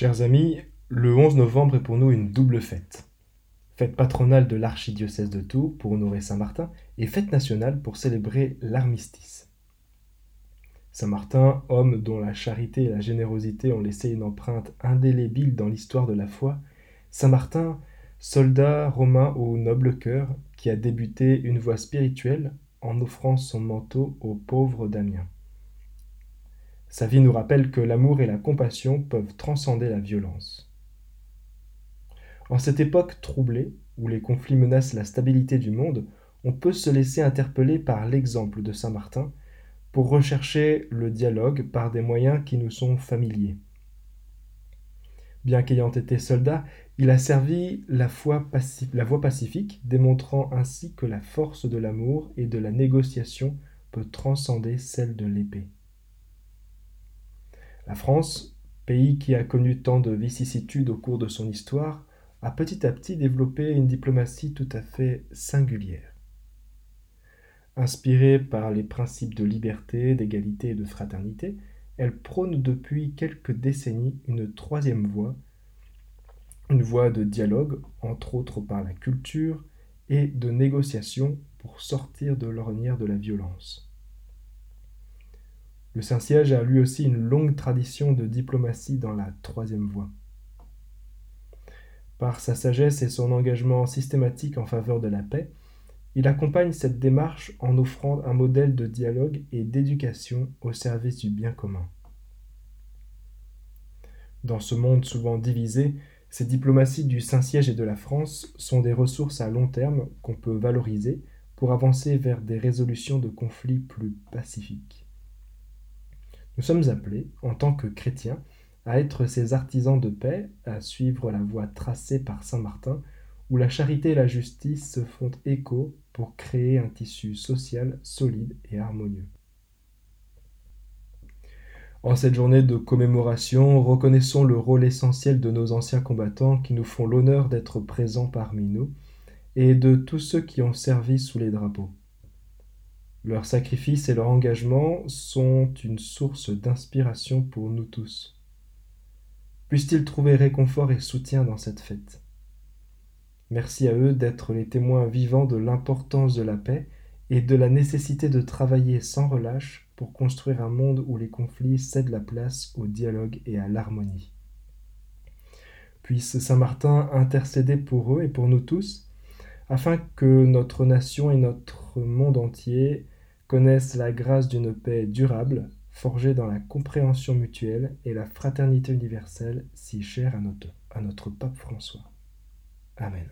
Chers amis, le 11 novembre est pour nous une double fête. Fête patronale de l'archidiocèse de Tours pour honorer Saint-Martin et fête nationale pour célébrer l'armistice. Saint-Martin, homme dont la charité et la générosité ont laissé une empreinte indélébile dans l'histoire de la foi, Saint-Martin, soldat romain au noble cœur, qui a débuté une voie spirituelle en offrant son manteau au pauvre Damien. Sa vie nous rappelle que l'amour et la compassion peuvent transcender la violence. En cette époque troublée, où les conflits menacent la stabilité du monde, on peut se laisser interpeller par l'exemple de Saint Martin pour rechercher le dialogue par des moyens qui nous sont familiers. Bien qu'ayant été soldat, il a servi la, la voie pacifique, démontrant ainsi que la force de l'amour et de la négociation peut transcender celle de l'épée. La France, pays qui a connu tant de vicissitudes au cours de son histoire, a petit à petit développé une diplomatie tout à fait singulière. Inspirée par les principes de liberté, d'égalité et de fraternité, elle prône depuis quelques décennies une troisième voie, une voie de dialogue, entre autres par la culture, et de négociation pour sortir de l'ornière de la violence. Le Saint-Siège a lui aussi une longue tradition de diplomatie dans la troisième voie. Par sa sagesse et son engagement systématique en faveur de la paix, il accompagne cette démarche en offrant un modèle de dialogue et d'éducation au service du bien commun. Dans ce monde souvent divisé, ces diplomaties du Saint-Siège et de la France sont des ressources à long terme qu'on peut valoriser pour avancer vers des résolutions de conflits plus pacifiques. Nous sommes appelés, en tant que chrétiens, à être ces artisans de paix, à suivre la voie tracée par Saint Martin, où la charité et la justice se font écho pour créer un tissu social solide et harmonieux. En cette journée de commémoration, reconnaissons le rôle essentiel de nos anciens combattants qui nous font l'honneur d'être présents parmi nous et de tous ceux qui ont servi sous les drapeaux. Leurs sacrifices et leur engagement sont une source d'inspiration pour nous tous. Puissent-ils trouver réconfort et soutien dans cette fête? Merci à eux d'être les témoins vivants de l'importance de la paix et de la nécessité de travailler sans relâche pour construire un monde où les conflits cèdent la place au dialogue et à l'harmonie. Puisse Saint Martin intercéder pour eux et pour nous tous, afin que notre nation et notre monde entier connaissent la grâce d'une paix durable, forgée dans la compréhension mutuelle et la fraternité universelle si chère à notre, à notre pape François. Amen.